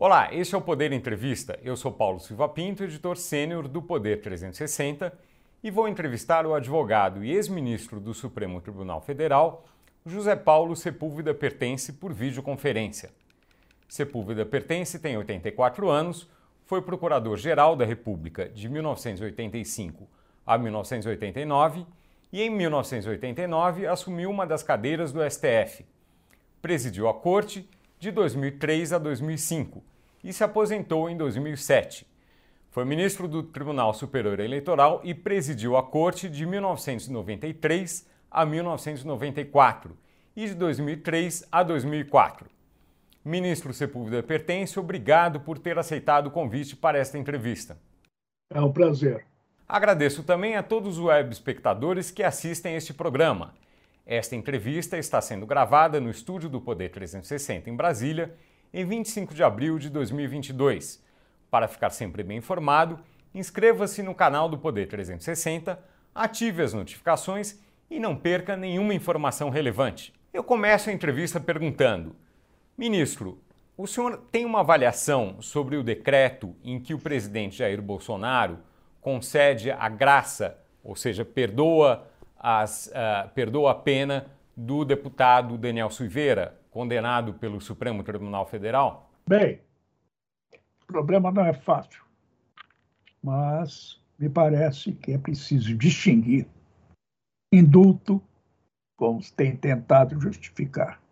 Olá, este é o Poder Entrevista. Eu sou Paulo Silva Pinto, editor sênior do Poder 360, e vou entrevistar o advogado e ex-ministro do Supremo Tribunal Federal, José Paulo Sepúlveda Pertence, por videoconferência. Sepúlveda Pertence tem 84 anos, foi procurador-geral da República de 1985 a 1989 e, em 1989, assumiu uma das cadeiras do STF. Presidiu a corte de 2003 a 2005 e se aposentou em 2007. Foi ministro do Tribunal Superior Eleitoral e presidiu a corte de 1993 a 1994 e de 2003 a 2004. Ministro Sepúlveda Pertence, obrigado por ter aceitado o convite para esta entrevista. É um prazer. Agradeço também a todos os web espectadores que assistem este programa. Esta entrevista está sendo gravada no estúdio do Poder 360 em Brasília, em 25 de abril de 2022. Para ficar sempre bem informado, inscreva-se no canal do Poder 360, ative as notificações e não perca nenhuma informação relevante. Eu começo a entrevista perguntando: Ministro, o senhor tem uma avaliação sobre o decreto em que o presidente Jair Bolsonaro concede a graça, ou seja, perdoa as, uh, perdoa a pena do deputado Daniel Silveira, condenado pelo Supremo Tribunal Federal? Bem, o problema não é fácil, mas me parece que é preciso distinguir indulto, como tem tentado justificar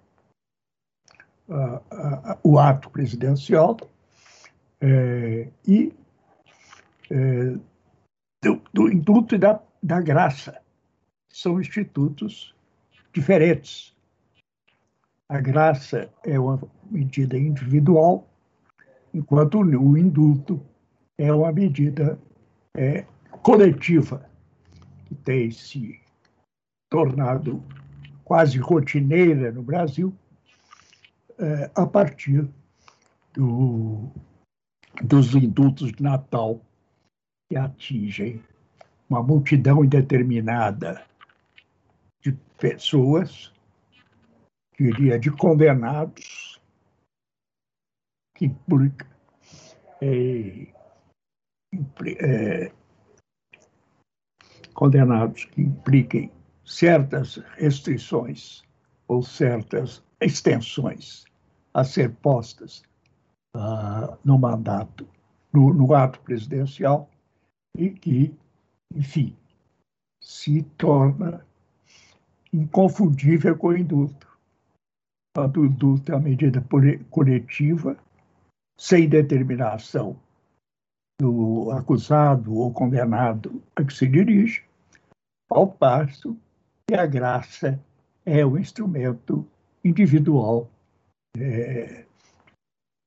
uh, uh, o ato presidencial, é, e é, do, do indulto e da, da graça são institutos diferentes. A graça é uma medida individual, enquanto o indulto é uma medida é, coletiva, que tem se tornado quase rotineira no Brasil é, a partir do, dos indultos de Natal que atingem uma multidão indeterminada de pessoas, diria de condenados, que implica, é, é, condenados que impliquem certas restrições ou certas extensões a ser postas uh, no mandato, no, no ato presidencial, e que, enfim, se torna inconfundível com o indulto. O indulto é uma medida coletiva, sem determinação do acusado ou condenado a que se dirige, ao passo que a graça é o um instrumento individual é,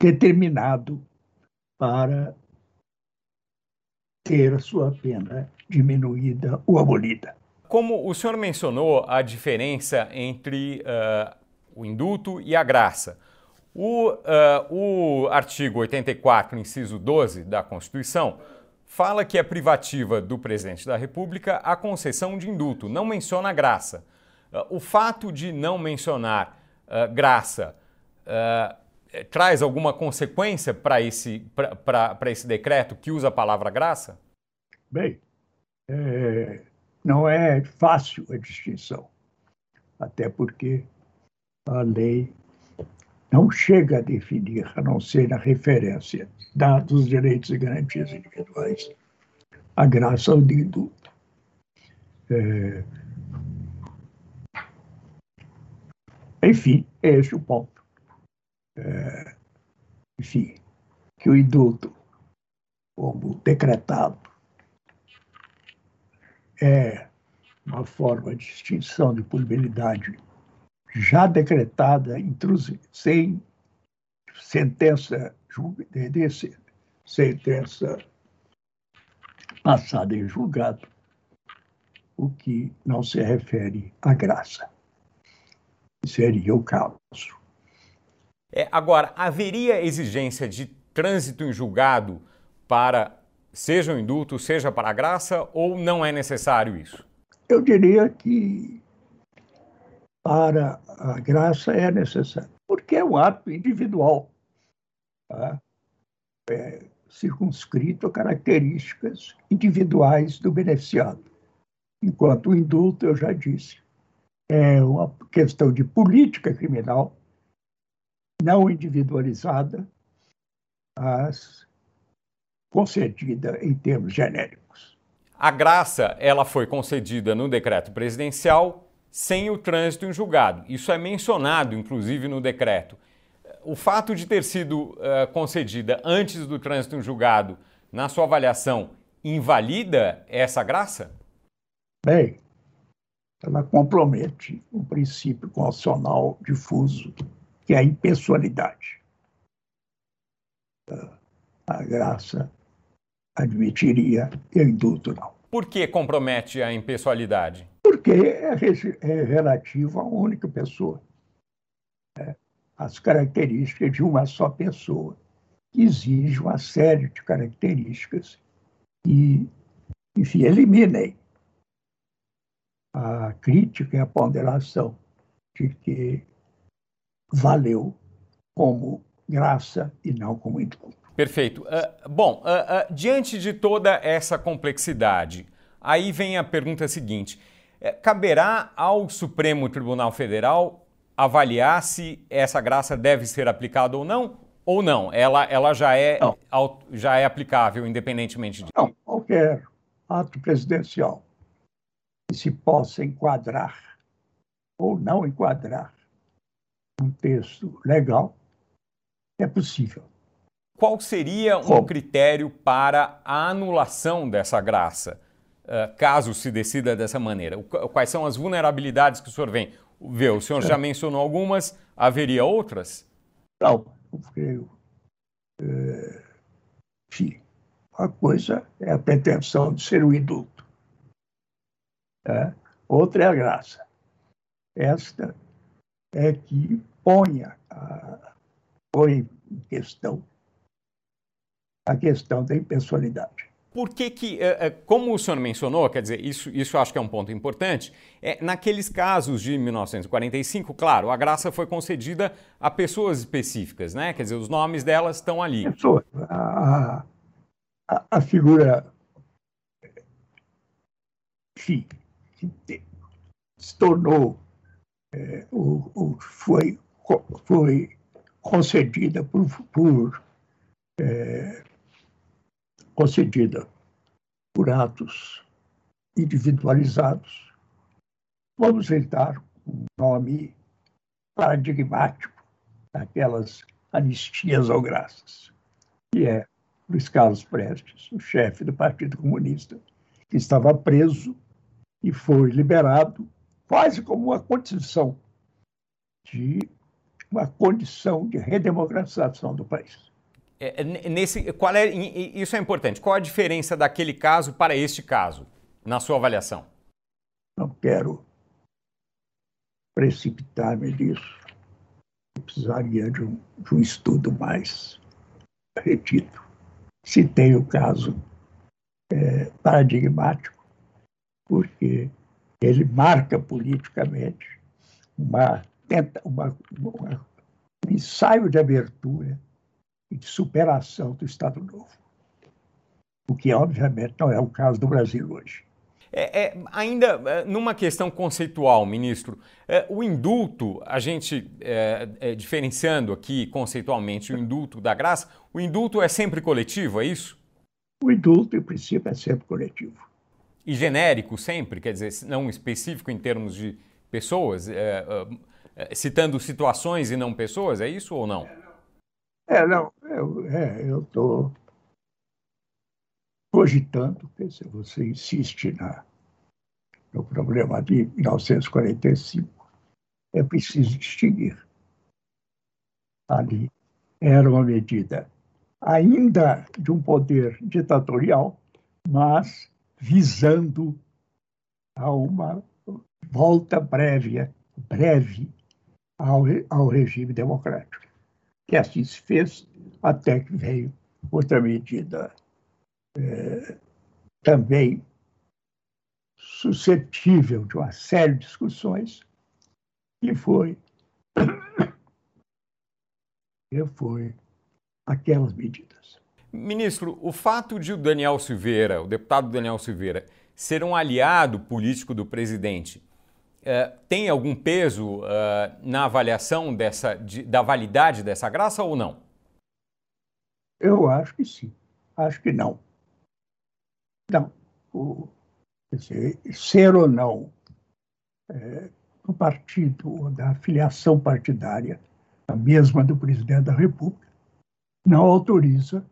determinado para ter a sua pena diminuída ou abolida. Como o senhor mencionou a diferença entre uh, o indulto e a graça, o, uh, o artigo 84, inciso 12 da Constituição, fala que é privativa do presidente da República a concessão de indulto, não menciona graça. Uh, o fato de não mencionar graça traz alguma consequência para esse, esse decreto que usa a palavra graça? Bem, é, não é fácil a distinção, até porque a lei não chega a definir, a não ser na referência dados, direitos e garantias individuais, a graça ao indulto. É... Enfim, é esse o ponto. É... Enfim, que o indulto, como decretado é uma forma de extinção de punibilidade já decretada sem sentença desse, sentença passada em julgado, o que não se refere à graça. Seria o caso. É, agora, haveria exigência de trânsito em julgado para seja o indulto, seja para a graça, ou não é necessário isso? Eu diria que para a graça é necessário, porque é um ato individual. Tá? é, circunscrito a características individuais do beneficiado. Enquanto o indulto, eu já disse, é uma questão de política criminal não individualizada, mas concedida em termos genéricos. A graça, ela foi concedida no decreto presidencial sem o trânsito em julgado. Isso é mencionado, inclusive, no decreto. O fato de ter sido uh, concedida antes do trânsito em julgado, na sua avaliação, invalida essa graça? Bem, ela compromete um princípio constitucional difuso, que é a impessoalidade. A graça admitiria e o indulto não. Por que compromete a impessoalidade? Porque é, é relativo a uma única pessoa. É, as características de uma só pessoa exige uma série de características que, enfim, eliminem a crítica e a ponderação de que valeu como graça e não como indulto. Perfeito. Uh, bom, uh, uh, diante de toda essa complexidade, aí vem a pergunta seguinte: caberá ao Supremo Tribunal Federal avaliar se essa graça deve ser aplicada ou não? Ou não? Ela, ela já, é, não. já é aplicável independentemente de. Não, qualquer ato presidencial que se possa enquadrar ou não enquadrar um texto legal é possível. Qual seria um Como? critério para a anulação dessa graça, caso se decida dessa maneira? Quais são as vulnerabilidades que o senhor vem? Vê, o senhor já mencionou algumas, haveria outras? Não, eu creio. É, enfim, a coisa é a pretensão de ser o indulto. É? Outra é a graça. Esta é que ponha a, põe em questão a questão da impessoalidade. Por que que, eh, eh, como o senhor mencionou, quer dizer, isso, isso acho que é um ponto importante, é, naqueles casos de 1945, claro, a graça foi concedida a pessoas específicas, né? Quer dizer, os nomes delas estão ali. A, a, a figura, enfim, se tornou, é, o, o, foi, foi concedida por, por é, concedida por atos individualizados. Vamos dar um nome paradigmático daquelas anistias ou graças, que é Luiz Carlos Prestes, o chefe do Partido Comunista, que estava preso e foi liberado quase como uma condição de uma condição de redemocratização do país. É, é nesse, qual é, isso é importante. Qual a diferença daquele caso para este caso, na sua avaliação? Não quero precipitar-me nisso. Eu precisaria de um, de um estudo mais retido. Citei o caso é, paradigmático, porque ele marca politicamente uma, uma, uma, um ensaio de abertura de superação do Estado Novo. O que, obviamente, não é o caso do Brasil hoje. É, é, ainda é, numa questão conceitual, ministro, é, o indulto, a gente é, é, diferenciando aqui conceitualmente o indulto da graça, o indulto é sempre coletivo, é isso? O indulto, em princípio, é sempre coletivo. E genérico sempre, quer dizer, não específico em termos de pessoas, citando situações e não pessoas, é isso ou não? É, não, eu estou é, cogitando, se você insiste na, no problema de 1945, é preciso distinguir. Ali era uma medida ainda de um poder ditatorial, mas visando a uma volta breve, breve ao, ao regime democrático que assim se fez, até que veio outra medida é, também suscetível de uma série de discussões, que foi, que foi aquelas medidas. Ministro, o fato de o Daniel Silveira, o deputado Daniel Silveira, ser um aliado político do presidente, uh, tem algum peso uh, na avaliação dessa, de, da validade dessa graça ou não? Eu acho que sim. Acho que não. Não. O, dizer, ser ou não é, do partido ou da filiação partidária, a mesma do presidente da República, não autoriza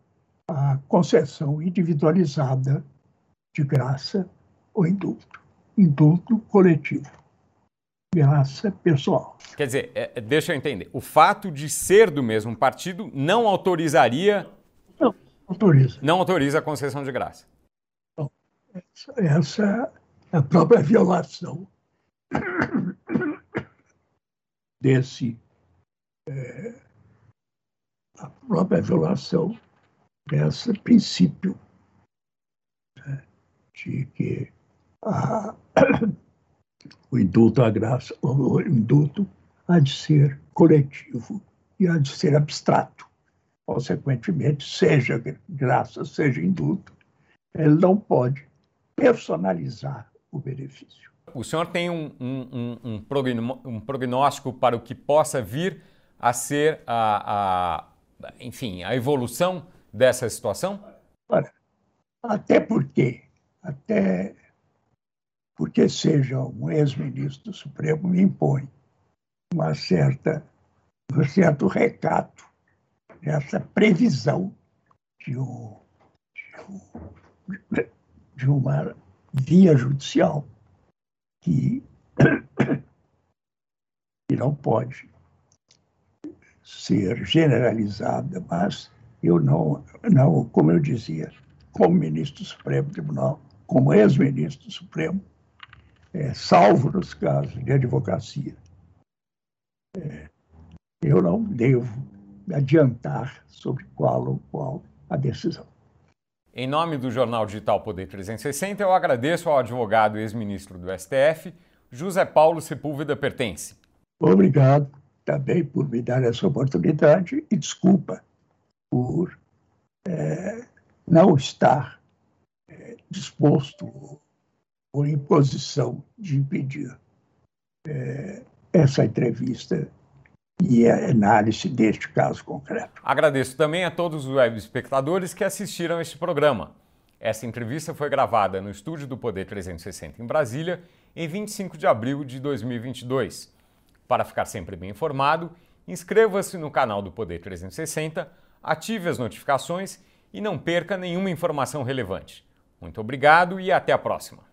a concessão individualizada de graça ou indulto. Indulto coletivo. Graça pessoal. Quer dizer, é, deixa eu entender. O fato de ser do mesmo partido não autorizaria autoriza. Não autoriza a concessão de graça. Não. Essa é a própria violação desse. É, a própria violação desse princípio né, de que a, o indulto à graça, o indulto há de ser coletivo e há de ser abstrato consequentemente, seja graça, seja indulto, ele não pode personalizar o benefício. O senhor tem um, um, um, um prognóstico para o que possa vir a ser a, a, enfim, a evolução dessa situação? Olha, até porque, até porque seja um ex-ministro do Supremo me impõe uma certa, um certo recato essa previsão de, um, de, de uma via judicial que, que não pode ser generalizada, mas eu não, não, como eu dizia, como ministro do Supremo Tribunal, como ex-ministro do Supremo, é, salvo nos casos de advocacia, é, eu não devo adiantar sobre qual ou qual a decisão. Em nome do jornal digital Poder 360, eu agradeço ao advogado e ex-ministro do STF, José Paulo Sepúlveda Pertence. Obrigado também por me dar essa oportunidade e desculpa por é, não estar é, disposto ou em posição de impedir é, essa entrevista e a análise deste caso concreto. Agradeço também a todos os web espectadores que assistiram este programa. Essa entrevista foi gravada no estúdio do Poder 360 em Brasília em 25 de abril de 2022. Para ficar sempre bem informado, inscreva-se no canal do Poder 360, ative as notificações e não perca nenhuma informação relevante. Muito obrigado e até a próxima.